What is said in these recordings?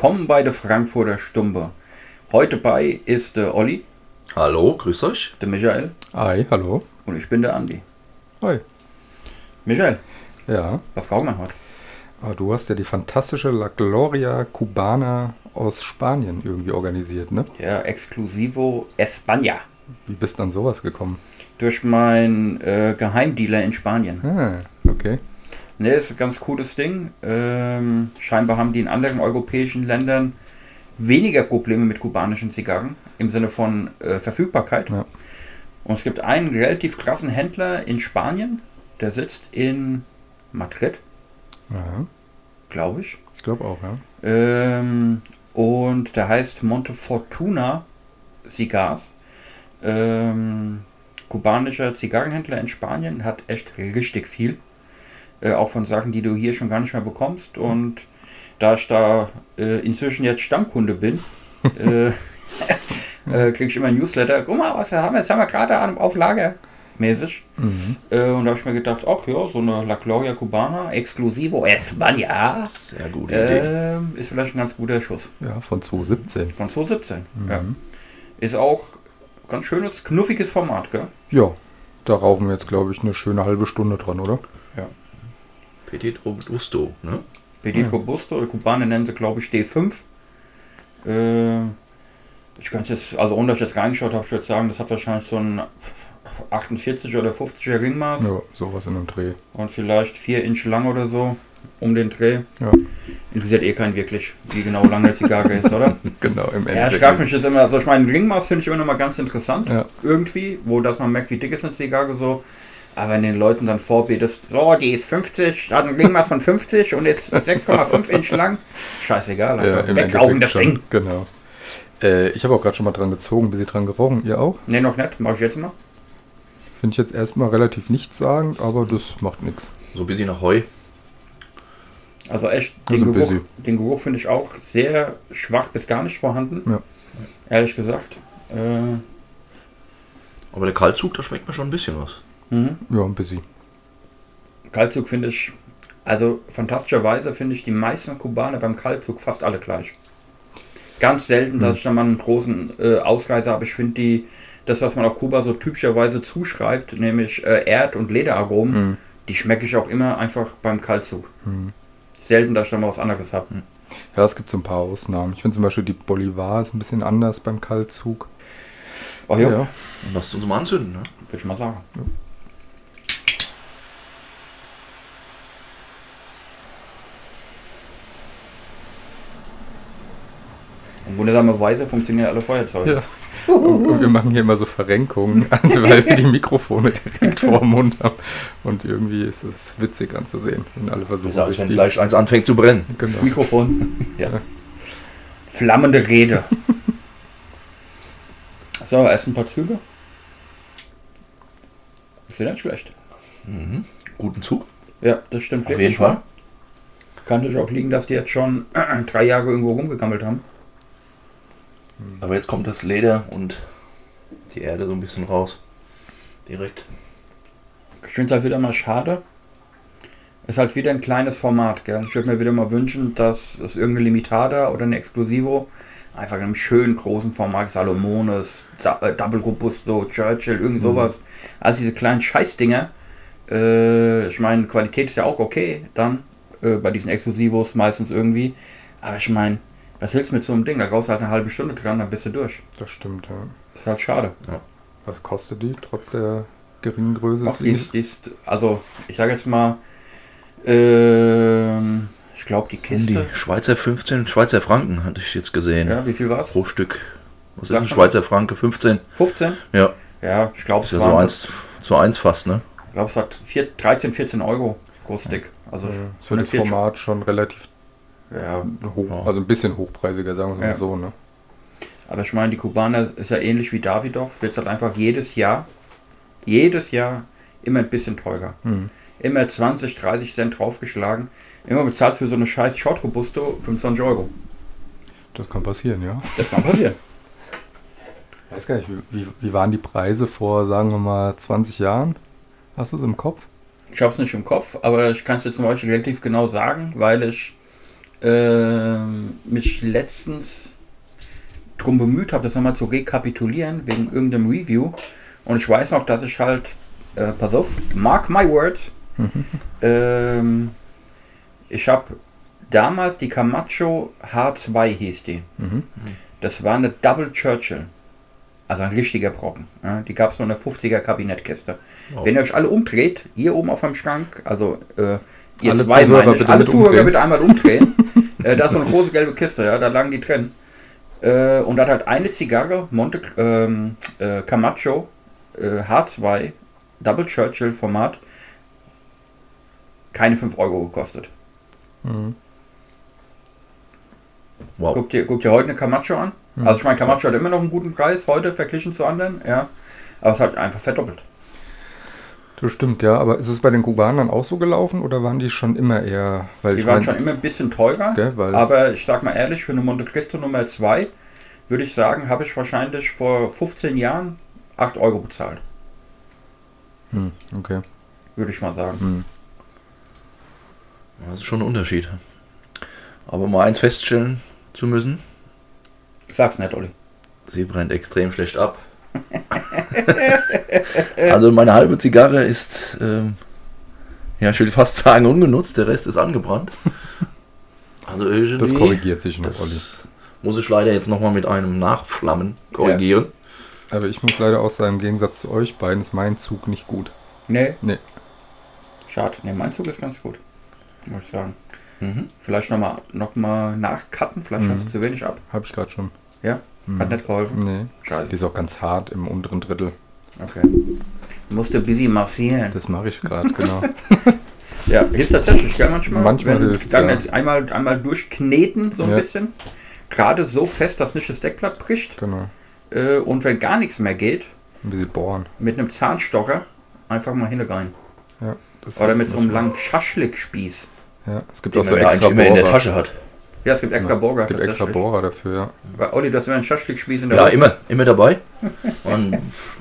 Willkommen bei der Frankfurter Stumpe. Heute bei ist der Olli, Hallo, grüß euch. der Michael Hi, hallo. und ich bin der Andi. Hi. Michael, Ja, was rauchen wir heute? aber du hast ja die fantastische La Gloria Cubana aus Spanien irgendwie organisiert, ne? Ja, Exclusivo España. Wie bist du an sowas gekommen? Durch meinen äh, Geheimdealer in Spanien. Ah, okay. Ne, ist ein ganz cooles Ding. Ähm, scheinbar haben die in anderen europäischen Ländern weniger Probleme mit kubanischen Zigarren im Sinne von äh, Verfügbarkeit. Ja. Und es gibt einen relativ krassen Händler in Spanien, der sitzt in Madrid, Ja, glaube ich. ich glaube auch, ja. Ähm, und der heißt Montefortuna Cigars. Ähm, kubanischer Zigarrenhändler in Spanien hat echt richtig viel. Äh, auch von Sachen, die du hier schon gar nicht mehr bekommst. Und da ich da äh, inzwischen jetzt Stammkunde bin, äh, äh, kriege ich immer ein Newsletter. Guck mal, was wir haben. Jetzt haben wir gerade an- auf Lager mäßig. Mhm. Äh, und da habe ich mir gedacht, ach ja, so eine La Gloria Cubana, Exclusivo España. Sehr gute Idee. Ähm, ist vielleicht ein ganz guter Schuss. Ja, von 2017. Von 2017. Ja. Mhm. Ist auch ganz schönes, knuffiges Format, gell? Ja, da rauchen wir jetzt, glaube ich, eine schöne halbe Stunde dran, oder? Petit Robusto, ne? Petit Ja. Robusto, die Kubaner nennen sie, glaube ich, D5. Äh, ich könnte jetzt, also ohne dass ich jetzt reingeschaut habe, ich würde sagen, das hat wahrscheinlich so ein 48 oder 50er Ringmaß Ja, sowas in einem Dreh. und vielleicht 4 Inch lang oder so um den Dreh. Ja. Interessiert eh keinen wirklich, wie genau lang der Zigarre ist, oder? Genau, im Ja, ich Endeffekt. frage mich das immer, also ich meine, Ringmaß finde ich immer noch mal ganz interessant, Ja. irgendwie, wo dass man merkt, wie dick ist eine Zigarre so. Aber wenn den Leuten dann vorbetest, so, die ist 50, hat ein Ringmaß von 50 und ist 6,5 Inch lang, scheißegal, Ja, wegrauchen das schon. Ding. Genau. Äh, ich habe auch gerade schon mal dran gezogen, bis sie dran gerochen. Ihr auch? Ne, noch nicht, mach ich jetzt mal. Finde ich jetzt erstmal relativ nichtssagend, aber das macht nichts. So ein bisschen nach Heu. Also echt, den Also Geruch, den Geruch finde ich auch sehr schwach bis gar nicht vorhanden. Ja. Ehrlich gesagt. Äh, Aber der Kaltzug, da schmeckt mir schon ein bisschen was. Mhm. Ja, ein bisschen. Kaltzug finde ich, also fantastischerweise finde ich die meisten Kubaner beim Kaltzug fast alle gleich. Ganz selten, dass Hm. ich da mal einen großen äh, Ausreißer habe. Ich finde die, das, was man auf Kuba so typischerweise zuschreibt, nämlich äh, Erd- und Lederaromen, Mhm. die schmecke ich auch immer einfach beim Kaltzug. Mhm. Selten, dass ich da mal was anderes habe. Ja, es gibt so ein paar Ausnahmen. Ich finde zum Beispiel die Bolivar ist ein bisschen anders beim Kaltzug. Oh ja, ja. Dann lasst uns mal anzünden, ne? würde ich mal sagen. Und wundersamerweise funktionieren alle Feuerzeuge. Ja. Und, und wir machen hier immer so Verrenkungen, also weil wir die Mikrofone direkt vor dem Mund haben. Und irgendwie ist es witzig anzusehen, wenn alle versuchen, sich wenn die... gleich eins anfängt zu brennen. Das Genau. Mikrofon. Ja. Flammende Rede. So, erst ein paar Züge. Ist ja nicht schlecht. Mhm. Guten Zug. Ja, das stimmt Auf jeden Fall. Kann natürlich auch liegen, dass die jetzt schon drei Jahre irgendwo rumgegammelt haben. Aber jetzt kommt das Leder und die Erde so ein bisschen raus. Direkt. Ich finde es halt wieder mal schade. Ist halt wieder ein kleines Format, gell? Ich würde mir wieder mal wünschen, dass es irgendeine Limitada oder eine Exclusivo einfach in einem schönen großen Format, Salomones, äh, Double Robusto, Churchill, irgend sowas. Also diese kleinen Scheißdinger. Äh, ich meine, Qualität ist ja auch okay dann äh, bei diesen Exklusivos meistens irgendwie. Aber ich meine, was willst du mit so einem Ding? Da raus halt eine halbe Stunde dran, dann bist du durch. Das stimmt, ja. ist halt schade. Was kostet die, trotz der geringen Größe? Ach, des die ist, die ist, also ich sage jetzt mal, ähm, ich glaube die Kiste. die Schweizer 15, Schweizer Franken hatte ich jetzt gesehen. Ja, wie viel war es? Pro Stück. Was ist Sag ein mal. Schweizer Franke? 15? 15? Ja. Ja, ich glaube Ist es ja so waren, eins zu eins fast, ne? ich glaube es hat vier, 13, 14 Euro pro Stick. Also Ja, für das Format schon relativ Ja, hoch, also ein bisschen hochpreisiger, sagen wir es mal Ja. so, ne? aber ich meine, die Kubaner ist ja ähnlich wie Davidoff, wird halt einfach jedes Jahr, jedes Jahr immer ein bisschen teurer. Mhm. Immer 20, 30 Cent draufgeschlagen. Immer bezahlst für so eine scheiß Short Robusto 25 Euro. Das kann passieren, ja. Das kann passieren. Ich weiß gar nicht, wie, wie, waren die Preise vor, sagen wir mal, 20 Jahren? Hast du es im Kopf? Ich habe es nicht im Kopf, aber ich kann es jetzt zum Beispiel relativ genau sagen, weil ich ähm, mich letztens drum bemüht habe, das nochmal zu rekapitulieren, wegen irgendeinem Review. Und ich weiß noch, dass ich halt, äh, pass auf, mark my words, ähm, ich habe damals die Camacho H2 hieß die. Mhm. Das war eine Double Churchill. Also ein richtiger Brocken. Ja, die gab es nur in der 50er Kabinettkiste. Wow. Wenn ihr euch alle umdreht, hier oben auf dem Schrank, also äh, ihr Alle zwei Zuhörer meine ich, bitte alle mit Zuhörer umdrehen. bitte einmal umdrehen. äh, da ist so eine große gelbe Kiste, ja, da lagen die drin. Äh, und da hat halt eine Zigarre, Monte ähm, äh, Camacho äh, H2 Double Churchill Format, keine 5 Euro gekostet. Mhm. Wow. Guckt ihr, guckt ihr heute eine Camacho an? Mhm. Also ich meine, Camacho hat immer noch einen guten Preis heute verglichen zu anderen, ja. Aber es hat einfach verdoppelt. Das stimmt, ja. Aber ist es bei den Kubanern auch so gelaufen oder waren die schon immer eher. Weil Die ich waren mein- schon immer ein bisschen teurer. Gell, weil- aber ich sag mal ehrlich, für eine Monte Cristo Nummer 2 würde ich sagen, habe ich wahrscheinlich vor 15 Jahren 8 Euro bezahlt. Hm, okay. Würde ich mal sagen. Hm. Das ist schon ein Unterschied. Aber mal eins feststellen zu müssen, Sag's nicht, Olli. sie brennt extrem schlecht ab. also meine halbe Zigarre ist, ähm, ja, ich will fast sagen ungenutzt, der Rest ist angebrannt. Also irgendwie, Das korrigiert sich noch, Olli. das muss ich leider jetzt nochmal mit einem Nachflammen korrigieren. Aber ich muss leider auch sagen, im Gegensatz zu euch beiden ist mein Zug nicht gut. Nee. Nee. Schade. Nee, mein Zug ist ganz gut. Muss ich sagen. Mhm. Vielleicht nochmal noch mal nachcutten, vielleicht Mhm. hast du zu wenig ab. Habe ich gerade schon. Ja? Mhm. Hat nicht geholfen. Nee. Scheiße. Die ist auch ganz hart im unteren Drittel. Okay. Musste busy massieren. Das mache ich gerade, genau. Ja, hilft tatsächlich, gell, manchmal. Manchmal dann ja. einmal, einmal durchkneten, so ein Ja. bisschen. Gerade so fest, dass nicht das Deckblatt bricht. genau. Äh, und wenn gar nichts mehr geht, Ein bisschen bohren. mit einem Zahnstocker einfach mal hinrein. Ja, das Oder hilft mit so einem langen Schaschlikspieß. Ja, es gibt auch so extra immer in der Bohrer. Tasche hat. Ja, es gibt extra Ja, Burger. Es gibt extra. Bohrer dafür, ja. Weil, Olli, das wäre ein Schaschlikspieß in der Ja, Hose. immer, immer dabei. Man,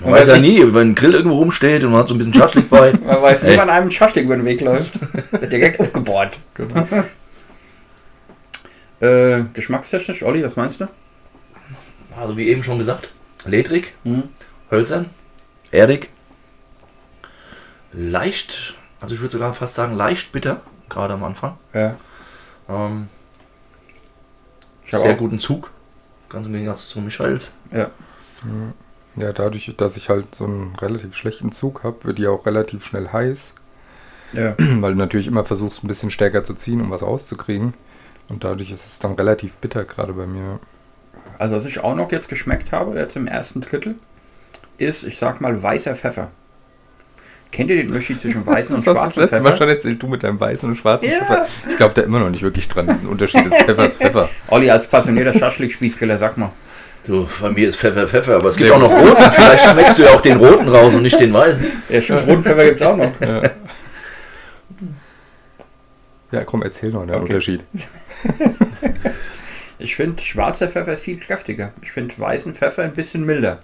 man weiß ja nie, wenn ein Grill irgendwo rumsteht und man hat so ein bisschen Schaschlik bei. Man weiß nie, wann einem ein Schaschlik über den Weg läuft. Direkt aufgebohrt. Genau. Äh, geschmackstechnisch, Olli, was meinst du? Also wie eben schon gesagt, ledrig, Hm? hölzern, erdig, leicht, also ich würde sogar fast sagen leicht bitter, gerade am Anfang. Ja. Ähm, sehr auch- guten Zug, ganz im Gegensatz zu Michaels. Ja. Ja, dadurch, dass ich halt so einen relativ schlechten Zug habe, wird die auch relativ schnell heiß. ja. Weil du natürlich immer versuchst, ein bisschen stärker zu ziehen, um was rauszukriegen. Und dadurch ist es dann relativ bitter, gerade bei mir. Also, was ich auch noch jetzt geschmeckt habe, jetzt im ersten Drittel, ist, ich sag mal, weißer Pfeffer. Kennt ihr den Unterschied zwischen weißen und Das hast du das schwarzen letzte Mal Pfeffer? schon erzählt, du mit deinem weißen und schwarzen Ja. Pfeffer. Ich glaube da immer noch nicht wirklich dran, diesen Unterschied des Pfeffers Pfeffer. Olli, als passionierter Schaschlik-Spießgriller, sag mal. Du, bei mir ist Pfeffer Pfeffer, aber es gibt Sehr auch noch roten. Vielleicht schmeckst du ja auch den roten raus und nicht den weißen. Ja, stimmt, roten Pfeffer gibt's auch noch. Ja. ja, komm, erzähl noch den Okay. Unterschied. Ich finde, schwarzer Pfeffer ist viel kräftiger. Ich finde weißen Pfeffer ein bisschen milder.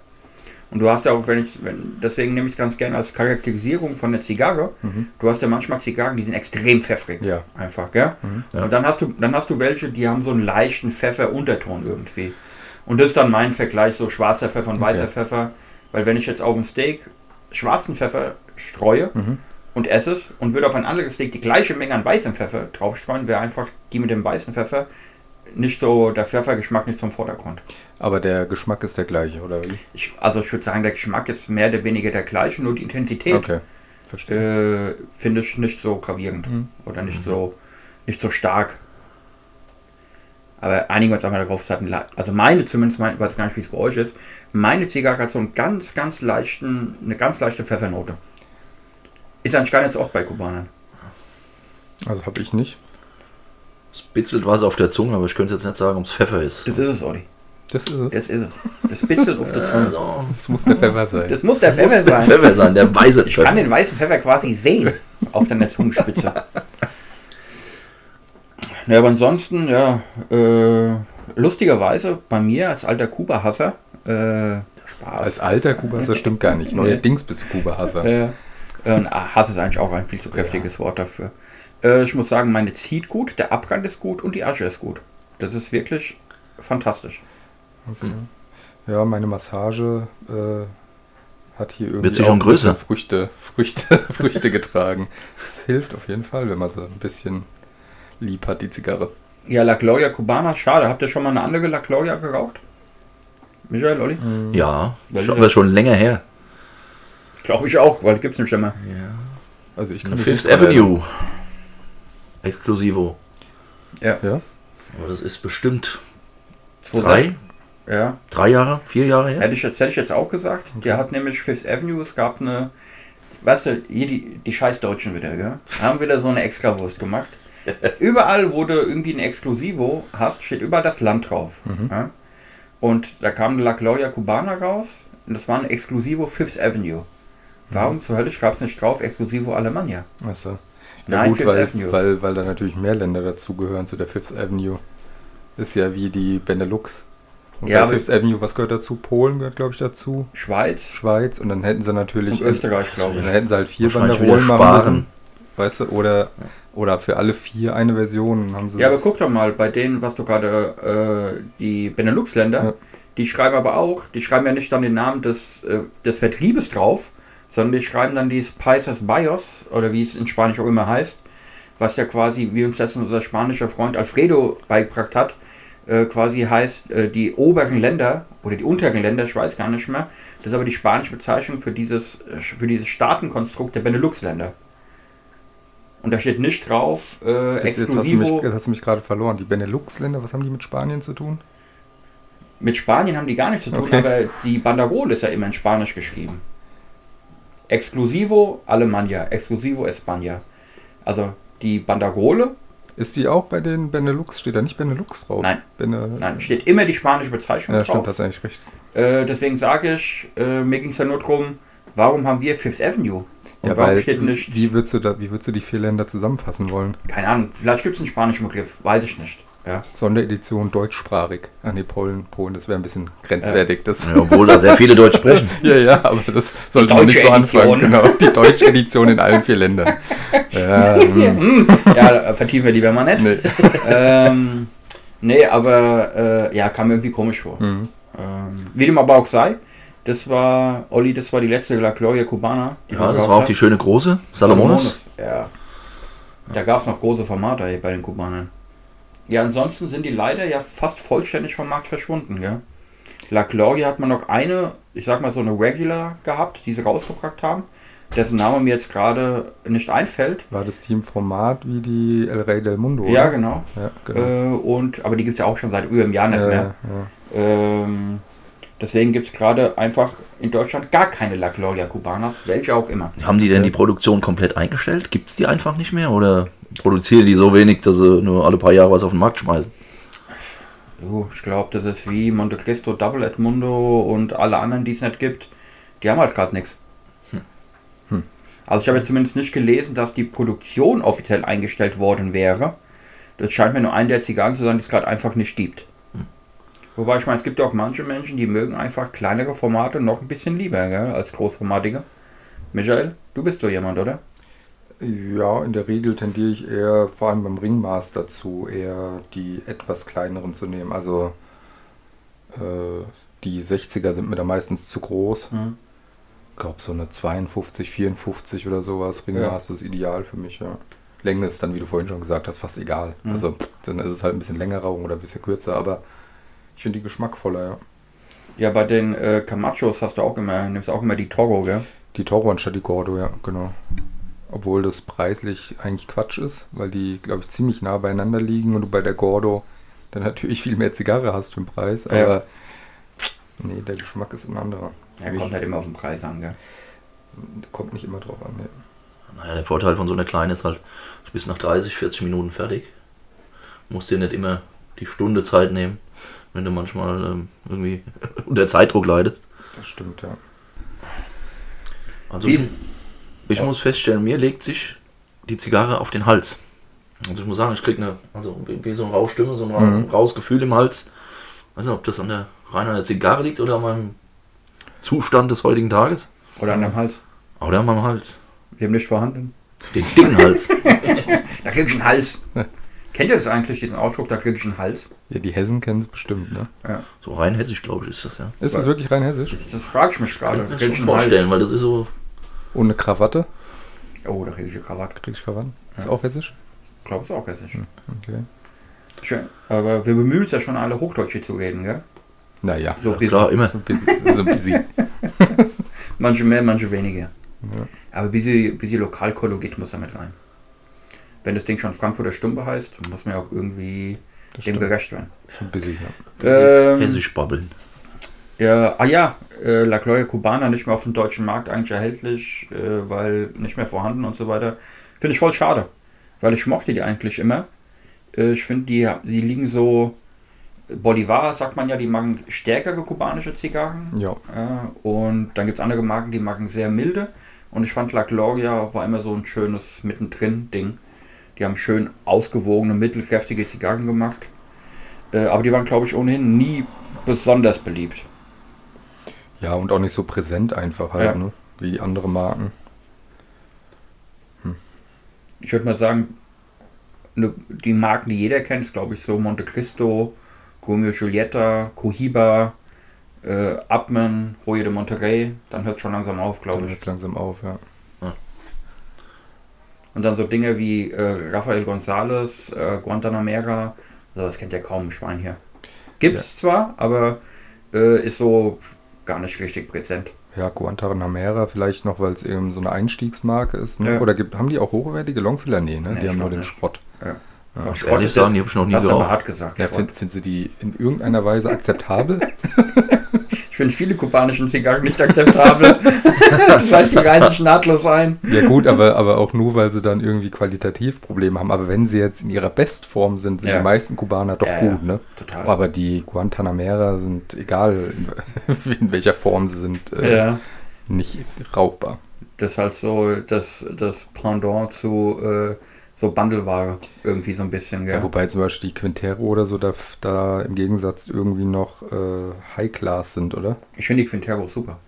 Und du hast ja auch, wenn ich, wenn, deswegen nehme ich es ganz gerne als Charakterisierung von der Zigarre. Mhm. Du hast ja manchmal Zigarren, die sind extrem pfeffrig. Ja. Einfach, gell? Mhm. Ja. Und dann hast du, dann hast du welche, die haben so einen leichten Pfefferunterton irgendwie. Und das ist dann mein Vergleich, so schwarzer Pfeffer und weißer Okay. Pfeffer. Weil wenn ich jetzt auf ein Steak schwarzen Pfeffer streue Mhm. und esse es und würde auf ein anderes Steak die gleiche Menge an weißem Pfeffer draufstreuen, wäre einfach die mit dem weißen Pfeffer nicht so, der Pfeffergeschmack nicht zum Vordergrund. Aber der Geschmack ist der gleiche, oder wie? Ich, also ich würde sagen, der Geschmack ist mehr oder weniger der gleiche, nur die Intensität Okay, äh, finde ich nicht so gravierend Mhm. oder nicht so nicht so stark. Aber einigen wir uns einmal darauf, es hat einen, also meine zumindest, mein, ich weiß gar nicht, wie es bei euch ist, meine Zigarre hat so einen ganz, ganz leichten, eine ganz leichte Pfeffernote. Ist eigentlich gar nicht so oft bei Kubanern. Also habe ich nicht. Es bitzelt was auf der Zunge, aber ich könnte jetzt nicht sagen, ob es Pfeffer ist. Das ist es, Olli. Das ist es. Das ist es. Das bitzelt auf der Zunge. Also, Das muss der Pfeffer sein. Das muss der muss Pfeffer der sein. Pfeffer sein, der weiße Ich kann Pfeffer. den weißen Pfeffer quasi sehen auf deiner Zungenspitze. Ja, aber ansonsten, ja, äh, lustigerweise bei mir als alter Kuba-Hasser, äh, Spaß. Als alter Kuba-Hasser stimmt gar nicht. Neuerdings bist du Kuba-Hasser. Äh, äh, Hass ist eigentlich auch ein viel zu kräftiges Wort dafür. Äh, ich muss sagen, meine zieht gut, der Abbrand ist gut und die Asche ist gut. Das ist wirklich fantastisch. Okay. Ja, meine Massage äh, hat hier irgendwie Wird sie schon größer? Früchte, Früchte, Früchte getragen. Das hilft auf jeden Fall, wenn man so ein bisschen lieb hat, die Zigarre. Ja, La Gloria Cubana, schade. Habt ihr schon mal eine andere La Gloria geraucht? Michael, Olli? Ja, Welche schon, aber schon länger her. Glaube ich auch, weil gibt's nicht immer. Ja. Also ich kann Fifth Avenue. Exklusivo. Ja. erinnern. Aber das ist bestimmt 2006. drei, Ja. drei Jahre, vier Jahre her. Hätte ich jetzt, hätte ich jetzt auch gesagt. Der hat nämlich Fifth Avenue, es gab eine, weißt du, hier die, die scheiß Deutschen wieder, gell? Haben wieder so eine Extrawurst gemacht. überall, wo du irgendwie ein Exklusivo hast, steht überall das Land drauf. Ja? Und da kam eine La Gloria Cubana raus und das war ein Exklusivo Fifth Avenue. Warum zur Hölle gab es nicht drauf Exklusivo Alemannia? Ja. Achso. Ja Nein, gut, weil, weil, weil da natürlich mehr Länder dazugehören zu der Fifth Avenue. Ist ja wie die Benelux. Und Ja, aber- Fifth Avenue, was gehört dazu? Polen gehört, glaube ich, dazu. Schweiz Schweiz. Und dann hätten sie natürlich... und Österreich, glaube Dann ich. hätten sie halt vier Banderolen machen müssen. Weißt du, oder, oder für alle vier eine Version haben sie Ja, aber das- guck doch mal, bei denen, was du gerade, äh, die Benelux-Länder, Ja. die schreiben aber auch, die schreiben ja nicht dann den Namen des, äh, des Vertriebes drauf, sondern die schreiben dann dieses Paisas Bios, oder wie es in Spanisch auch immer heißt, was ja quasi, wie uns das unser spanischer Freund Alfredo beigebracht hat, äh, quasi heißt äh, die oberen Länder oder die unteren Länder, ich weiß gar nicht mehr, das ist aber die spanische Bezeichnung für dieses, äh, für dieses Staatenkonstrukt der Benelux-Länder. Und da steht nicht drauf, äh, Jetzt, jetzt, hast du mich, Exklusivo. jetzt hast du mich gerade verloren. Die Benelux-Länder, was haben die mit Spanien zu tun? Mit Spanien haben die gar nichts zu tun, Okay. aber die Banderole ist ja immer in Spanisch geschrieben. Exclusivo Alemania, Exclusivo España. Also die Banderole, Ist die auch bei den Benelux? Steht da nicht Benelux drauf? Nein. Bene nein, steht immer die spanische Bezeichnung Ja, stimmt, drauf. hast eigentlich recht. Äh, deswegen sage ich, äh, mir ging es ja nur darum, warum haben wir Fifth Avenue? Und Ja, warum weil, steht nicht, wie würdest, du da, wie würdest du die vier Länder zusammenfassen wollen? keine Ahnung, vielleicht gibt es einen spanischen Begriff, weiß ich nicht. Ja. Sonderedition deutschsprachig. Ach nee, Polen, Polen, das wäre ein bisschen grenzwertig. Das, Ja, obwohl da sehr viele Deutsch sprechen. ja, ja, aber das sollte man nicht so anfangen. Edition. Genau, die deutsche Edition in allen vier Ländern. Ja, hm, ja, vertiefen wir lieber mal nicht. nee. ähm, nee, aber äh, ja, kam mir irgendwie komisch vor. Hm. Ähm, wie dem aber auch sei, das war, Olli, das war die letzte La Gloria Cubana. die Ja, das war auch haben. die schöne große. Salomones. Ja. Da gab es noch große Formate bei den Kubanern. Ja, ansonsten sind die leider ja fast vollständig vom Markt verschwunden, gell? La Gloria hat man noch eine, ich sag mal so eine Regular gehabt, die sie rausgebracht haben, dessen Name mir jetzt gerade nicht einfällt. War das Team Format wie die El Rey del Mundo? Ja, oder? genau. Ja, genau. Äh, und, aber die gibt es ja auch schon seit über einem Jahr nicht ja, mehr. ja. Ähm, deswegen gibt es gerade einfach in Deutschland gar keine La Gloria Cubanas, welche auch immer. Haben die denn Ja. die Produktion komplett eingestellt? Gibt es die einfach nicht mehr? Oder produzieren die so wenig, dass sie nur alle paar Jahre was auf den Markt schmeißen? Ich glaube, das ist wie Monte Cristo, Double Edmundo und alle anderen, die es nicht gibt. Die haben halt gerade nichts. Hm. Also ich habe jetzt zumindest nicht gelesen, dass die Produktion offiziell eingestellt worden wäre. Das scheint mir nur ein der Zigarren zu sein, die es gerade einfach nicht gibt. Wobei ich meine, es gibt ja auch manche Menschen, die mögen einfach kleinere Formate noch ein bisschen lieber gell, als großformatige. Michael, du bist so jemand, oder? Ja, in der Regel tendiere ich eher, vor allem beim Ringmaß dazu, eher die etwas kleineren zu nehmen. Also äh, die 60er sind mir da meistens zu groß. Hm. Ich glaube, so eine 52, 54 oder sowas. Ringmaß ist ideal für mich, ja. Länge ist dann, wie du vorhin schon gesagt hast, fast egal. Mhm. Also dann ist es halt ein bisschen längerer oder ein bisschen kürzer, aber ich finde die geschmackvoller, ja. Ja, bei den äh, Camachos hast du auch immer, nimmst auch immer die Toro, gell? Die Toro anstatt die Gordo, ja, genau. Obwohl das preislich eigentlich Quatsch ist, weil die, glaube ich, ziemlich nah beieinander liegen und du bei der Gordo dann natürlich viel mehr Zigarre hast für den Preis. Aber Ja. nee, der Geschmack ist ein anderer. Ja, kommt halt immer auf den Preis an, gell? Kommt nicht immer drauf an. Nee. Naja, der Vorteil von so einer kleinen ist halt, du bist nach 30, 40 Minuten fertig. Musst dir nicht immer die Stunde Zeit nehmen, wenn du manchmal ähm, irgendwie unter Zeitdruck leidest. Das stimmt, ja. Also Wie- ich, ich muss feststellen, mir legt sich die Zigarre auf den Hals. Also ich muss sagen, ich kriege eine, also wie, wie so eine Rauschstimme, so ein Mhm. raues Gefühl im Hals. weiß nicht, ob das an der rein an der Zigarre liegt oder an meinem Zustand des heutigen Tages. Oder an deinem Hals. Oder an meinem Hals. Dem nicht vorhanden. Den dicken Hals. Da kriegst du einen Hals. Kennt ihr das eigentlich, diesen Ausdruck, da krieg ich einen Hals? Ja, die Hessen kennen es bestimmt, ne? So rein hessisch, glaube ich, ist das ja. Ist es wirklich rein hessisch? Das frage ich mich Ich gerade. kann mir Krieg das ich schon vorstellen, Hals? weil das ist so. Ohne Krawatte? Oh, da kriege ich eine Krawatte. Krieg ich Krawatten? Ist Ja. auch hessisch? Ich glaube, es ist auch hessisch. Okay. Schön. Aber wir bemühen uns ja schon alle Hochdeutsche zu reden, gell? Naja, So Ja, klar, immer. so ein bisschen. So ein bisschen. Manche mehr, manche weniger. Ja. Aber busy, busy Lokalkolorit muss damit rein. Wenn das Ding schon Frankfurter Stumpe heißt, muss man ja auch irgendwie Das dem stimmt. gerecht werden. So ein bisschen, ja. Ähm, Hessisch babbeln. Ja, ah ja, äh, La Gloria Cubana nicht mehr auf dem deutschen Markt eigentlich erhältlich, äh, weil nicht mehr vorhanden und so weiter. Finde ich voll schade, weil ich mochte die eigentlich immer. Äh, ich finde, die, die liegen so, Bolivar sagt man ja, die machen stärkere kubanische Zigarren. Ja, Äh, und dann gibt es andere Marken, die machen sehr milde. Und ich fand La Gloria war immer so ein schönes Mittendrin-Ding. Die haben schön ausgewogene, mittelkräftige Zigarren gemacht. Äh, aber die waren, glaube ich, ohnehin nie besonders beliebt. Ja, und auch nicht so präsent einfach halt, Ja. ne? Wie andere Marken. ich würde mal sagen, ne, die Marken, die jeder kennt, ist glaube ich so Monte Cristo, Romeo Giulietta, Cohiba, äh, Abman, Roye de Monterrey. Dann hört es schon langsam auf, glaube Dann ich. jetzt langsam auf, ja. Und dann so Dinge wie äh, Rafael González, äh, Guantanamera, sowas kennt ja kaum ein Schwein hier. Gibt es zwar, aber äh, ist so gar nicht richtig präsent. Ja, Guantanamera vielleicht noch, weil es eben so eine Einstiegsmarke ist. Ne? Ja. Oder gibt, haben die auch hochwertige Longfiller? Nee, ne? Nee, die haben nur glaub den nicht. Schrott. Ja. Ja. Schrott ehrlich ist sagen, die habe ich noch nie geraucht. hart gesagt. Ja, Schrott. find, finden Sie die in irgendeiner Weise akzeptabel? Ich finde viele kubanischen Zigarren nicht akzeptabel. das heißt, die reihen sich nahtlos ein. ja gut, aber, aber auch nur, weil sie dann irgendwie qualitativ Probleme haben. Aber wenn sie jetzt in ihrer Bestform sind, sind Ja. die meisten Kubaner doch Ja, gut, ne? Total. Aber die Guantanamera sind, egal in, in welcher Form sie sind, äh, ja. nicht rauchbar. Das ist halt so das, das Pendant zu äh, so Bandelware irgendwie so ein bisschen. Ja. Gell? wobei zum Beispiel die Quintero oder so da, da im Gegensatz irgendwie noch äh, High Class sind, oder? ich finde die Quintero super.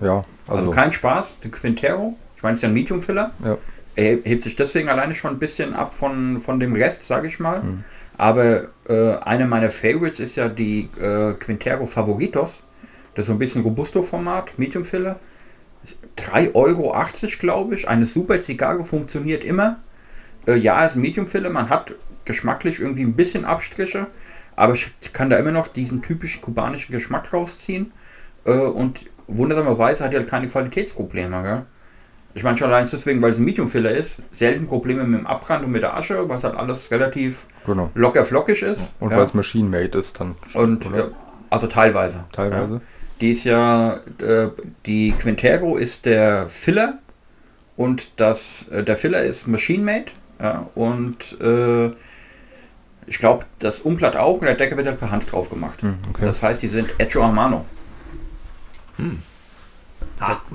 Ja, Also, also, kein Spaß, die Quintero. Ich meine, es ist ja ein Medium-Filler. Ja. Er heb- hebt sich deswegen alleine schon ein bisschen ab von, von dem Rest, sage ich mal. Mhm. Aber äh, eine meiner Favorites ist ja die äh, Quintero Favoritos. Das ist so ein bisschen Robusto-Format, Medium-Filler. 3,80 Euro, glaube ich. Eine super Zigarre, funktioniert immer. Äh, ja, ist ein Medium-Filler. Man hat geschmacklich irgendwie ein bisschen Abstriche. Aber ich kann da immer noch diesen typischen kubanischen Geschmack rausziehen. Äh, und wundersamerweise hat die halt keine Qualitätsprobleme. Gell? Ich meine schon allein deswegen, weil es ein Medium-Filler ist, selten Probleme mit dem Abbrand und mit der Asche, weil es halt alles relativ genau. locker flockig ist. Und ja. weil es Machine Made ist dann. Und ja, also teilweise. teilweise. Ja. Die ist ja, äh, die Quintero ist der Filler und das, äh, der Filler ist Machine Made. Ja, und äh, ich glaube, das Umblatt auch und der Deckel wird halt per Hand drauf gemacht. Hm, okay. Das heißt, die sind Echo a Mano.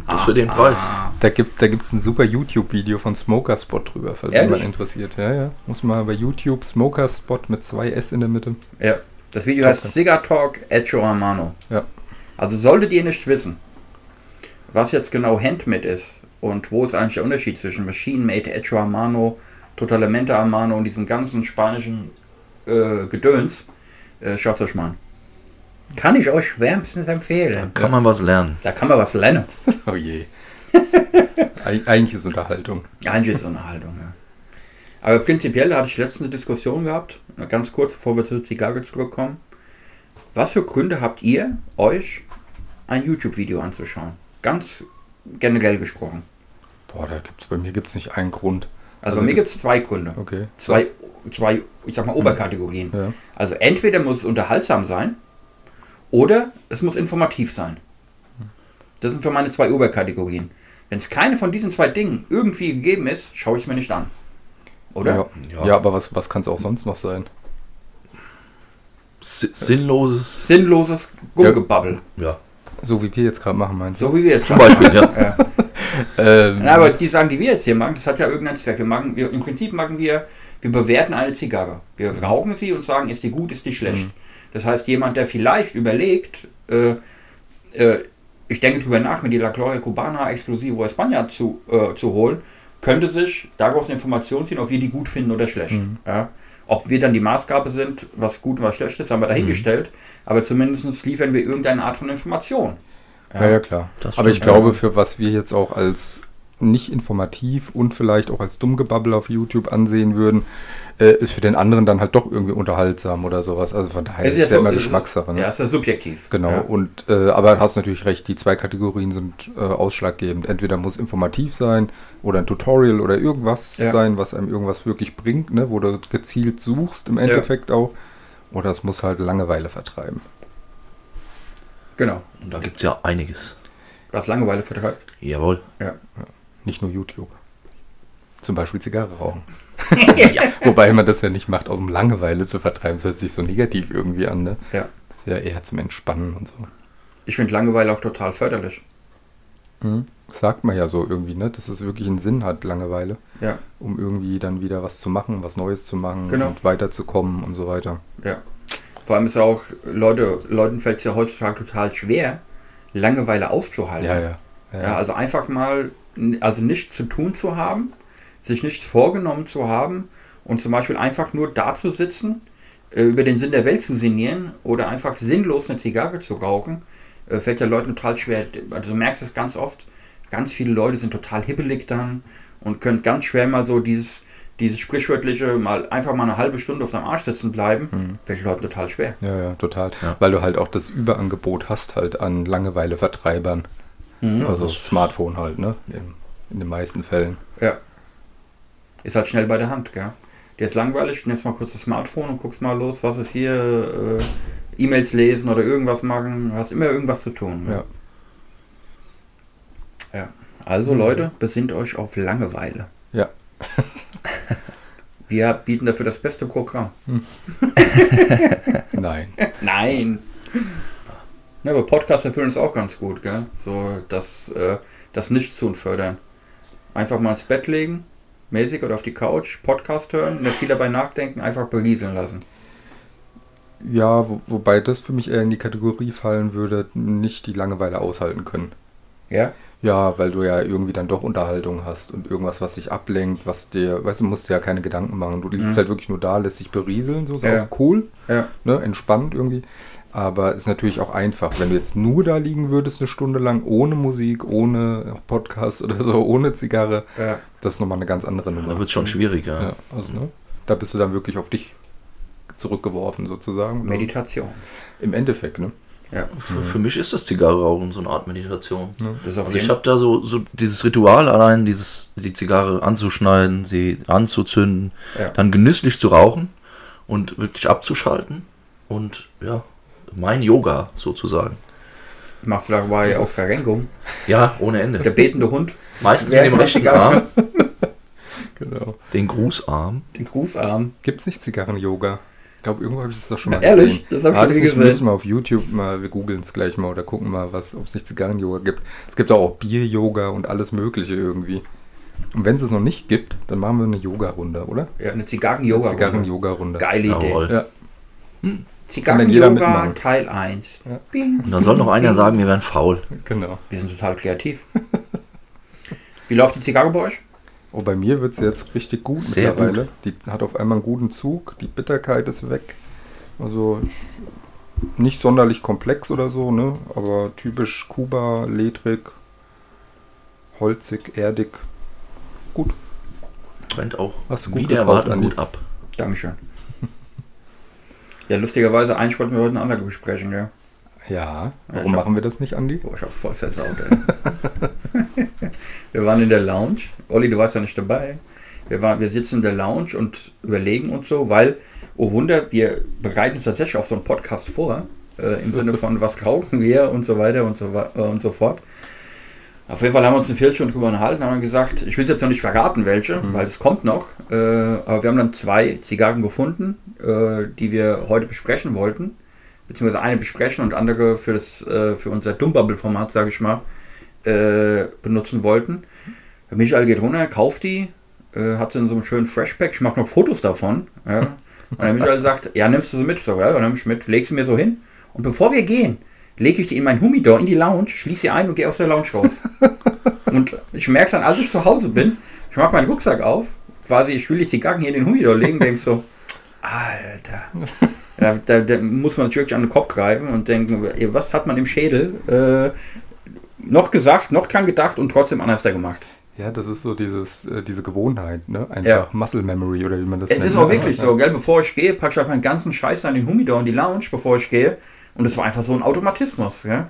Das für den Preis. Da gibt da gibt's ein super YouTube-Video von Smoker Spot drüber, falls Ehrlich? jemand interessiert. Ja, ja. Muss mal bei YouTube Smoker Spot mit zwei S in der Mitte. Ja, das Video Top, heißt ja. Cigar Talk Echo a Mano. Ja. Also solltet ihr nicht wissen, was jetzt genau Handmade ist und wo ist eigentlich der Unterschied zwischen Machine Made, Echo a Mano, Totalmente a Mano und diesem ganzen spanischen äh, Gedöns, äh, schaut euch mal an. Kann ich euch wärmstens empfehlen. Kann man was lernen. Da kann man was lernen. Oh je. Eig eigentlich ist Unterhaltung. Eigentlich ist so eine Haltung, ja. Aber prinzipiell hatte ich letztens eine Diskussion gehabt, ganz kurz, bevor wir zur Zigarre zurückkommen. Was für Gründe habt ihr, euch ein YouTube-Video anzuschauen? Ganz generell gesprochen. Boah, da gibt's bei mir gibt's nicht einen Grund. Also, Also bei mir gibt- es zwei Gründe. Okay. Zwei, zwei, ich sag mal, Oberkategorien. Ja. Also entweder muss es unterhaltsam sein oder es muss informativ sein. Das sind für meine zwei Oberkategorien. Wenn es keine von diesen zwei Dingen irgendwie gegeben ist, schaue ich es mir nicht an. Oder? Ja. Ja. ja. aber was, was kann es auch sonst noch sein? Si- Sinnloses. Sinnloses Gumgebabbel. Ja. So wie wir jetzt gerade machen, meinst du? So wie wir jetzt Zum gerade Beispiel, ja. Ja. Ähm, Na, aber die Sachen, die wir jetzt hier machen, das hat ja irgendeinen Zweck. Wir machen, wir, Im Prinzip machen wir, wir bewerten eine Zigarre. Wir rauchen sie und sagen, ist die gut, ist die schlecht. Mhm. Das heißt, jemand, der vielleicht überlegt, äh, äh, ich denke drüber nach, mir die La Gloria Cubana Exclusivo España zu, äh, zu holen, könnte sich daraus eine Information ziehen, ob wir die gut finden oder schlecht. Mhm. Ja? Ob wir dann die Maßgabe sind, was gut und was schlecht ist, haben wir dahingestellt. Aber zumindest liefern wir irgendeine Art von Information. Ja, ja, klar. Das Aber ich glaube, ja. für was wir jetzt auch als nicht informativ und vielleicht auch als Dummgebabbel auf YouTube ansehen würden, äh, ist für den anderen dann halt doch irgendwie unterhaltsam oder sowas. Also von daher Es ist ja, so- immer es- Geschmackssache. Ne? Ja, ist ja subjektiv. Genau, Ja. und äh, aber hast natürlich recht, die zwei Kategorien sind äh, ausschlaggebend. Entweder muss informativ sein oder ein Tutorial oder irgendwas Ja. sein, was einem irgendwas wirklich bringt, ne, wo du gezielt suchst im Endeffekt auch. Oder es muss halt Langeweile vertreiben. Genau. Und da gibt es ja einiges. Was Langeweile vertreibt. Jawohl. Ja. Nicht nur YouTube. Zum Beispiel Zigarre rauchen. ja. Wobei man das ja nicht macht, um Langeweile zu vertreiben. Das hört sich so negativ irgendwie an, ne? Ja. Das ist ja eher zum Entspannen und so. Ich finde Langeweile auch total förderlich. Das sagt man ja so irgendwie, ne? Dass es wirklich einen Sinn hat, Langeweile. Ja. Um irgendwie dann wieder was zu machen, was Neues zu machen Genau. und weiterzukommen und so weiter. Ja. Vor allem ist ja auch, Leute, Leuten fällt es ja heutzutage total schwer, Langeweile auszuhalten. Ja, ja. Ja, also einfach mal, also nichts zu tun zu haben, sich nichts vorgenommen zu haben und zum Beispiel einfach nur da zu sitzen, äh, über den Sinn der Welt zu sinnieren oder einfach sinnlos eine Zigarre zu rauchen, äh, fällt ja Leuten total schwer. Also du merkst es ganz oft, ganz viele Leute sind total hibbelig dann und können ganz schwer mal so dieses, dieses sprichwörtliche, mal einfach mal eine halbe Stunde auf dem Arsch sitzen bleiben, Mhm. fällt Leuten total schwer. Ja, ja, total. Ja. Weil du halt auch das Überangebot hast halt an Langeweilevertreibern. also das- Smartphone halt, ne? In, in den meisten Fällen. Ja. Ist halt schnell bei der Hand, gell? Dir ist langweilig, nimmst mal kurz das Smartphone und guckst mal los, was ist hier, äh, E-Mails lesen oder irgendwas machen. Hast immer irgendwas zu tun. Ja. ja. Also Leute, besinnt euch auf Langeweile. Ja. Wir bieten dafür das beste Programm. Nein. Nein. Ja, aber Podcasts erfüllen es auch ganz gut, gell? So das, äh, das Nichtstun fördern. Einfach mal ins Bett legen, mäßig oder auf die Couch, Podcast hören, nicht viel dabei nachdenken, einfach berieseln lassen. Ja, wo, wobei das für mich eher in die Kategorie fallen würde, nicht die Langeweile aushalten können. Ja? Ja, weil du ja irgendwie dann doch Unterhaltung hast und irgendwas, was dich ablenkt, was dir, weißt du, musst dir ja keine Gedanken machen. Du liegst Mhm. halt wirklich nur da, lässt dich berieseln, so ist Ja. auch cool, Ja. ne, entspannt irgendwie. Aber ist natürlich auch einfach, wenn du jetzt nur da liegen würdest eine Stunde lang, ohne Musik, ohne Podcast oder so, ohne Zigarre, Ja. das ist nochmal eine ganz andere Nummer. Da wird es schon schwieriger. Ja, also, ne, da bist du dann wirklich auf dich zurückgeworfen sozusagen. ne? Meditation. Im Endeffekt, ne? Ja. Für, für mich ist das Zigarrenrauchen so eine Art Meditation. Auf Also ich habe da so, so dieses Ritual allein, dieses, die Zigarre anzuschneiden, sie anzuzünden, Ja. dann genüsslich zu rauchen und wirklich abzuschalten und ja, mein Yoga sozusagen. Machst du dabei auch Verrenkung? Ja, ohne Der Ende. betende Hund, Meistens mit dem rechten? Arm, Genau. den Grußarm. den Grußarm. Gibt es nicht Zigarren-Yoga? Ich glaube, irgendwo habe ich das doch schon mal Ehrlich? gesehen. Das hab ich Ah, schon wir gesehen. müssen mal auf YouTube mal, wir googeln es gleich mal oder gucken mal, was, ob es nicht Zigarren-Yoga gibt. Es gibt auch Bier-Yoga und alles Mögliche irgendwie. Und wenn es es noch nicht gibt, dann machen wir eine Yoga-Runde, oder? Ja, eine Zigarren-Yoga. Zigarren-Yoga-Runde. Geile Idee. Ja. Jeder Zigarren-Yoga. Teil 1. Ja. Bing. Und da soll noch einer sagen, wir wären faul. Genau. Wir sind total kreativ. Wie läuft die Zigarre bei euch? Oh, bei mir wird es jetzt richtig gut Sehr mittlerweile. Die hat auf einmal einen guten Zug, die Bitterkeit ist weg. Also ich, nicht sonderlich komplex oder so, ne? Aber typisch Kuba, ledrig, holzig, erdig. Gut. Brennt auch Hast du gut wieder gekauft, erwarten gut ab. Dankeschön. Ja, lustigerweise, eigentlich wollten wir heute ein anderes besprechen, gell? Ja. Warum hab- machen wir das nicht, Andi? Boah, ich hab's voll versaut, ey. wir waren in der Lounge. Olli, du warst ja nicht dabei. Wir, waren, wir sitzen in der Lounge und überlegen uns so, weil, oh Wunder, wir bereiten uns tatsächlich auf so einen Podcast vor. Äh, Im Sinne von, was rauchen wir und so weiter und so, äh, und so fort. Auf jeden Fall haben wir uns eine Viertelstunde drüber unterhalten, haben gesagt, ich will jetzt noch nicht verraten, welche, weil es kommt noch. Äh, aber wir haben dann zwei Zigarren gefunden, äh, die wir heute besprechen wollten. Beziehungsweise eine besprechen und andere für, das, äh, für unser Dummbubble-Format, sage ich mal, äh, benutzen wollten. Michael geht runter, kauft die, äh, hat sie in so einem schönen Freshpack. Ich mache noch Fotos davon. Ja. Und der Michael sagt, ja, nimmst du sie mit? Ich sag, ja, dann nimm ich mit, leg sie mir so hin. Und bevor wir gehen, lege ich sie in mein Humidor in die Lounge, schließe sie ein und gehe aus der Lounge raus. und ich merke dann, als ich zu Hause bin, ich mache meinen Rucksack auf, quasi, ich will die Zigarren hier in den Humidor legen, denk so, Alter. da, da, da muss man sich wirklich an den Kopf greifen und denken, was hat man im Schädel? Äh, noch gesagt, noch dran gedacht und trotzdem anders da gemacht. Ja, das ist so dieses, äh, diese Gewohnheit, ne? Einfach Ja. Muscle Memory oder wie man das Es nennt. ist auch ne? wirklich ja. so, gell? Bevor ich gehe, packe ich halt meinen ganzen Scheiß an den Humidor in die Lounge, bevor ich gehe. Und es war einfach so ein Automatismus, gell?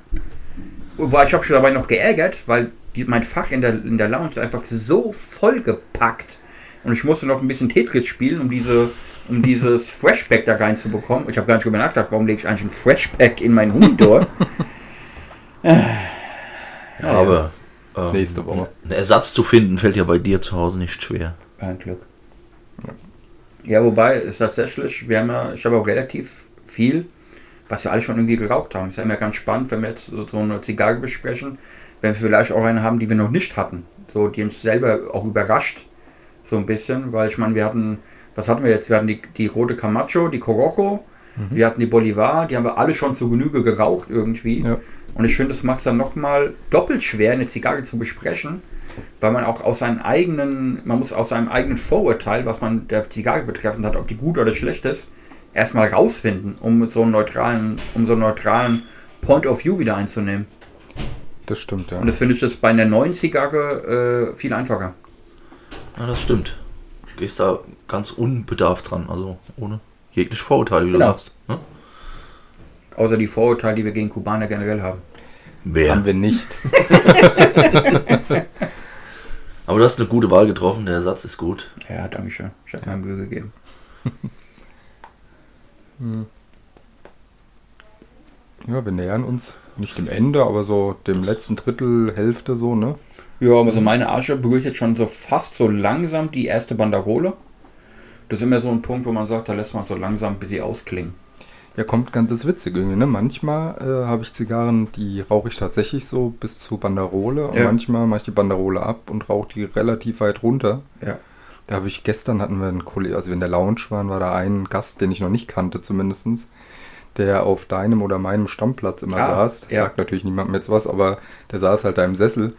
Wobei ich habe schon dabei noch geärgert, weil die, mein Fach in der, in der Lounge ist einfach so vollgepackt. Und ich musste noch ein bisschen Tetris spielen, um diese um dieses Freshpack da reinzubekommen. Ich habe gar nicht drüber nachgedacht, warum lege ich eigentlich ein Freshpack in meinen Humidor? Ja, aber ähm, Nächste Woche. einen Ersatz zu finden, fällt ja bei dir zu Hause nicht schwer. Ein Glück. Ja, wobei es tatsächlich, wir haben ja, ich habe auch relativ viel, was wir alle schon irgendwie geraucht haben. Ist ja immer ganz spannend, wenn wir jetzt so, so eine Zigarre besprechen, wenn wir vielleicht auch eine haben, die wir noch nicht hatten. So, die uns selber auch überrascht. So ein bisschen, weil ich meine, wir hatten, was hatten wir jetzt? Wir hatten die, die rote Camacho, die Corojo, wir hatten die Bolivar, die haben wir alle schon zu Genüge geraucht irgendwie. Ja. Und ich finde, es macht es dann nochmal doppelt schwer, eine Zigarre zu besprechen, weil man auch aus seinen eigenen, man muss aus seinem eigenen Vorurteil, was man der Zigarre betreffend hat, ob die gut oder schlecht ist, erstmal rausfinden, um mit so einen neutralen, um so einen neutralen Point of View wieder einzunehmen. Das stimmt, ja. Und das finde ich das bei einer neuen Zigarre äh, viel einfacher. Ja, das stimmt. Du gehst da ganz unbedarft dran, also ohne jegliche Vorurteile, wie du Genau. sagst. Ne? Außer die Vorurteile, die wir gegen Kubaner generell haben. Wer? Haben wir nicht. Aber du hast eine gute Wahl getroffen, der Ersatz ist gut. Ja, danke schön. Ich habe mir Mühe gegeben. Ja, wir nähern uns nicht dem Ende, aber so dem letzten Drittel, Hälfte so, ne? Ja, aber so meine Asche berührt jetzt schon so fast so langsam die erste Banderole. Das ist immer so ein Punkt, wo man sagt, da lässt man so langsam ein bisschen ausklingen. Ja, kommt ganz das Witzige ne? Manchmal äh, habe ich Zigarren, die rauche ich tatsächlich so bis zu Banderole und Ja. manchmal mache ich die Banderole ab und rauche die relativ weit runter. Ja. Da habe ich gestern hatten wir einen Kollegen, also wir in der Lounge waren, war da ein Gast, den ich noch nicht kannte zumindestens, der auf deinem oder meinem Stammplatz immer Ah, saß. Das ja. sagt natürlich niemandem jetzt was, aber der saß halt da im Sessel.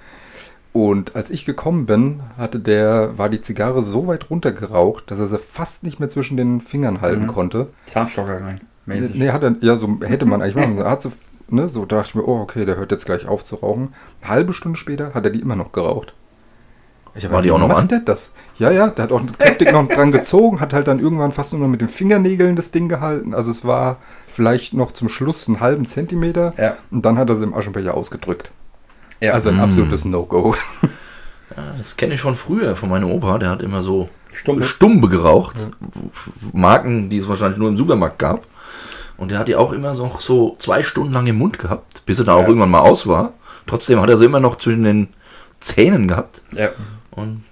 Und als ich gekommen bin, hatte der, war die Zigarre so weit runtergeraucht, dass er sie fast nicht mehr zwischen den Fingern halten Mhm. konnte. Zahnstocher rein. Mäßig. Nee, hat er, ja, so hätte man eigentlich machen sollen. Hat so, ne, so dachte ich mir, oh, okay, der hört jetzt gleich auf zu rauchen. Eine halbe Stunde später hat er die immer noch geraucht. Ich War die auch noch an? Der das? Ja, ja, der hat auch kräftig noch dran gezogen, hat halt dann irgendwann fast nur noch mit den Fingernägeln das Ding gehalten. Also es war vielleicht noch zum Schluss einen halben Zentimeter Ja. und dann hat er sie im Aschenbecher ausgedrückt. Ja. Also ein Mm. absolutes No-Go. Ja, das kenne ich von früher, von meinem Opa, der hat immer so Stumpe. Stumbe geraucht. Marken, die es wahrscheinlich nur im Supermarkt gab. Und der hat die auch immer so, so zwei Stunden lang im Mund gehabt, bis er da auch Ja. irgendwann mal aus war. Trotzdem hat er sie immer noch zwischen den Zähnen gehabt. Ja. Und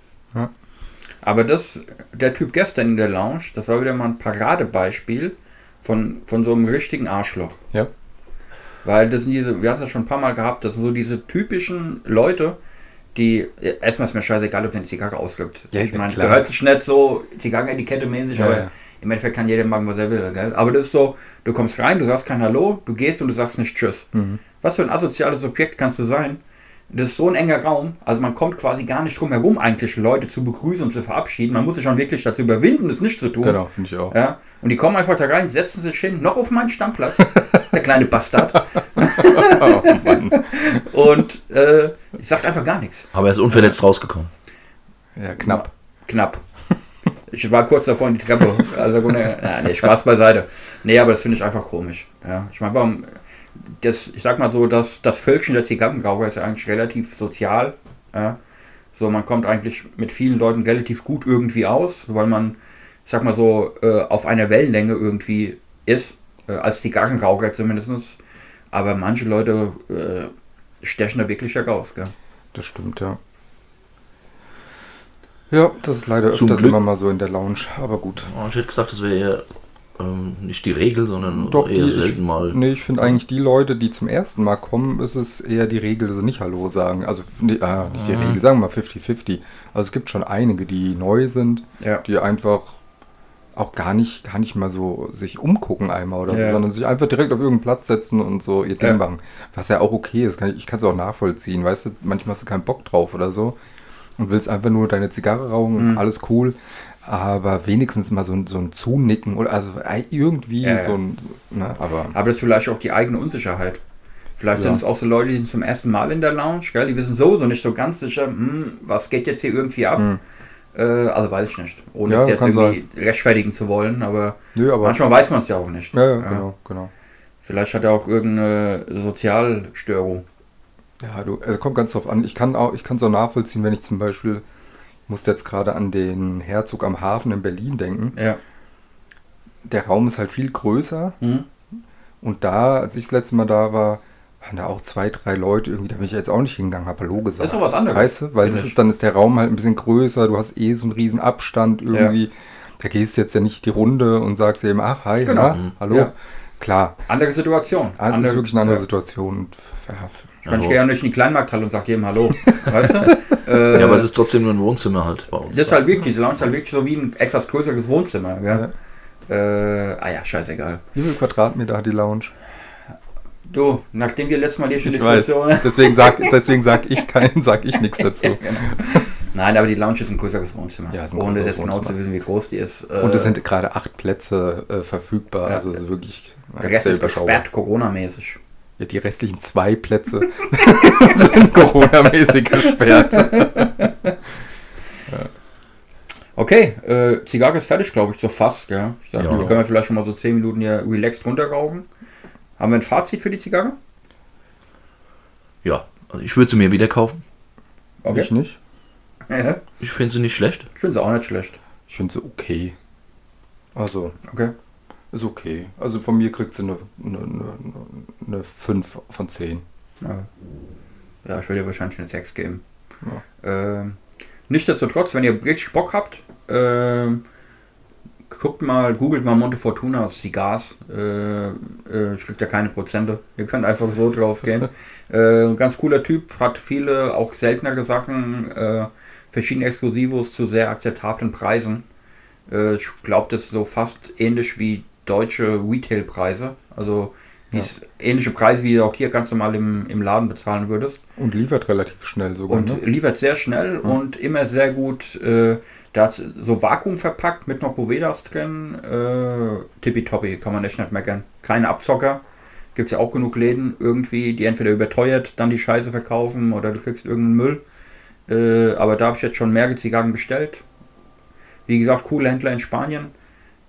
Aber das, der Typ gestern in der Lounge, das war wieder mal ein Paradebeispiel von, von so einem richtigen Arschloch. ja. Weil das sind diese, wir hatten das schon ein paar Mal gehabt, das sind so diese typischen Leute, die, ja, erstmal ist mir scheißegal, ob der eine Zigarre ausgibt. Ja, ich meine, gehört sich nicht so Zigarrenetikette mäßig, Ja, aber ja. im Endeffekt kann jeder machen, was er will, gell? Aber das ist so, du kommst rein, du sagst kein Hallo, du gehst und du sagst nicht Tschüss. Mhm. Was für ein asoziales Objekt kannst du sein? Das ist so ein enger Raum, also man kommt quasi gar nicht drum herum, eigentlich Leute zu begrüßen und zu verabschieden. Man muss sich schon wirklich dazu überwinden, das nicht zu tun. Genau, finde ich auch. Ja, und die kommen einfach da rein, setzen sich hin, noch auf meinen Stammplatz, der kleine Bastard, Oh, und äh, sagt einfach gar nichts. aber er ist unverletzt rausgekommen. Ja, knapp. Knapp. Ich war kurz davor in die Treppe. Also, ne, nee, Spaß beiseite. Nee, aber das finde ich einfach komisch. Ja, ich meine, warum, das, ich sag mal so, das, das Völkchen der Zigarrenraucher ist ja eigentlich relativ sozial. Ja. So, man kommt eigentlich mit vielen Leuten relativ gut irgendwie aus, weil man, ich sag mal so, äh, auf einer Wellenlänge irgendwie ist, äh, als Zigarrenraucher zumindest. Aber manche Leute äh, stechen da wirklich heraus. Gell? Das stimmt, ja. Ja, das ist leider Zum öfters Glück. immer mal so in der Lounge, aber gut. Oh, Ich hätte gesagt, das wäre eher ähm, nicht die Regel, sondern Doch, eher die, ich, selten mal. nee, ich finde eigentlich die Leute, die zum ersten Mal kommen, ist es eher die Regel, dass sie nicht Hallo sagen. Also, nee, ah, nicht die Mhm. Regel, sagen wir mal 50-50. Also es gibt schon einige, die neu sind, Ja. die einfach auch gar nicht, gar nicht mal so sich umgucken einmal oder Ja. so, sondern sich einfach direkt auf irgendeinen Platz setzen und so ihr Ding Ja. machen. Was ja auch okay ist, kann ich, ich kann es auch nachvollziehen, weißt du, manchmal hast du keinen Bock drauf oder so und willst einfach nur deine Zigarre rauchen, Mhm. alles cool. aber wenigstens mal so, ein- so ein Zunicken oder also äh, irgendwie Ja, so ein, ne, aber Aber das ist vielleicht auch die eigene Unsicherheit. Vielleicht Ja. sind es auch so Leute, die sind zum ersten Mal in der Lounge, gell? die wissen sowieso nicht so ganz sicher, hm, was geht jetzt hier irgendwie ab. Hm. Äh, also weiß ich nicht. Ohne Ja, es jetzt irgendwie rechtfertigen zu wollen, aber, nö, aber manchmal weiß man es ja auch nicht. ja, ja, Ja. genau, genau. Vielleicht hat er auch irgendeine Sozialstörung. Ja, du, also kommt ganz drauf an. Ich kann auch, ich kann es auch nachvollziehen, wenn ich zum Beispiel, ich musste jetzt gerade an den Herzog am Hafen in Berlin denken. Ja. Der Raum ist halt viel größer Hm? und da, als ich das letzte Mal da war, waren da auch zwei, drei Leute irgendwie, da bin ich jetzt auch nicht hingegangen, habe Hallo gesagt. Das ist doch was anderes, Weißt du, weil das ist, dann ist der Raum halt ein bisschen größer, du hast eh so einen riesen Abstand irgendwie. Da gehst du jetzt ja nicht die Runde und sagst eben, ach, hi, Genau. na, Mhm. hallo. Ja. Klar, Andere Situation. das ist wirklich eine andere ja. Situation. Und, ja, Ich, meine, ich Ja, gehe ja nicht in die Kleinmarkthalle und sage jedem Hallo. weißt du? Äh, Ja, aber es ist trotzdem nur ein Wohnzimmer halt bei uns. Das ist halt wirklich, diese Lounge ist halt wirklich so wie ein etwas größeres Wohnzimmer. Ja. Äh, ah ja, scheißegal. wie viel Quadratmeter hat die Lounge? Du, nachdem wir letztes Mal hier schon Ich weiß. Diskussion. Deswegen sag, deswegen sag ich keinen, sag ich nichts dazu. Genau. Nein, aber die Lounge ist ein größeres Wohnzimmer. Ja, Ohne jetzt genau zu wissen, wie groß die ist. Und Äh, es sind gerade acht Plätze äh, verfügbar. Ja. Also es ist wirklich der Rest ist überschaubar. gesperrt, Corona-mäßig. Ja, die restlichen zwei Plätze sind Corona-mäßig gesperrt. Okay, äh, Zigarre ist fertig, glaube ich, so fast. Ja. Ich dachte, Ja. wir können wir vielleicht schon mal so 10 Minuten hier relaxed runterrauchen. Haben wir ein Fazit für die Zigarre? Ja, also ich würde sie mir wieder kaufen. Okay. Ich nicht. Ja, Ich finde sie nicht schlecht. ich finde sie auch nicht schlecht. Ich finde sie okay. Also, Okay. Ist okay. Also von mir kriegt sie eine, eine, eine, eine 5 von 10. Ja, ja ich würde dir wahrscheinlich eine 6 geben. Ähm, nichtsdestotrotz, wenn ihr richtig Bock habt, ähm, guckt mal, googelt mal Monte Fortuna Cigars. Äh, äh, ich kriegt ja keine Prozente. Ihr könnt einfach so drauf gehen. äh, ganz cooler Typ, hat viele auch seltenere Sachen, äh, verschiedene Exklusivos zu sehr akzeptablen Preisen. Äh, ich glaube, das ist so fast ähnlich wie deutsche Retail-Preise. Also wie Ja. ähnliche Preise, wie du auch hier ganz normal im, im Laden bezahlen würdest. Und liefert relativ schnell sogar. Und ne? liefert sehr schnell und immer sehr gut. Äh, da hat so Vakuum verpackt mit noch Bovedas drin. Äh, tippitoppi, kann man echt nicht meckern. Keine Abzocker. Gibt es ja auch genug Läden irgendwie, die entweder überteuert dann die Scheiße verkaufen oder du kriegst irgendeinen Müll. Äh, aber da habe ich jetzt schon mehrere Zigarren bestellt. Wie gesagt, coole Händler in Spanien.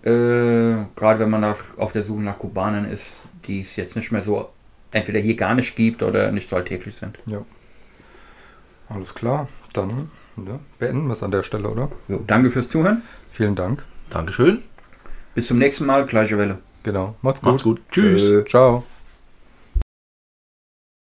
Äh, Gerade wenn man nach, auf der Suche nach Kubanern ist, die es jetzt nicht mehr so entweder hier gar nicht gibt oder nicht so alltäglich sind. Ja. Alles klar. Dann ne, beenden wir es an der Stelle, oder? Jo, danke fürs Zuhören. Vielen Dank. Dankeschön. Bis zum nächsten Mal, gleiche Welle. Genau. Macht's gut. Macht's gut. Tschüss. Tschö. Ciao.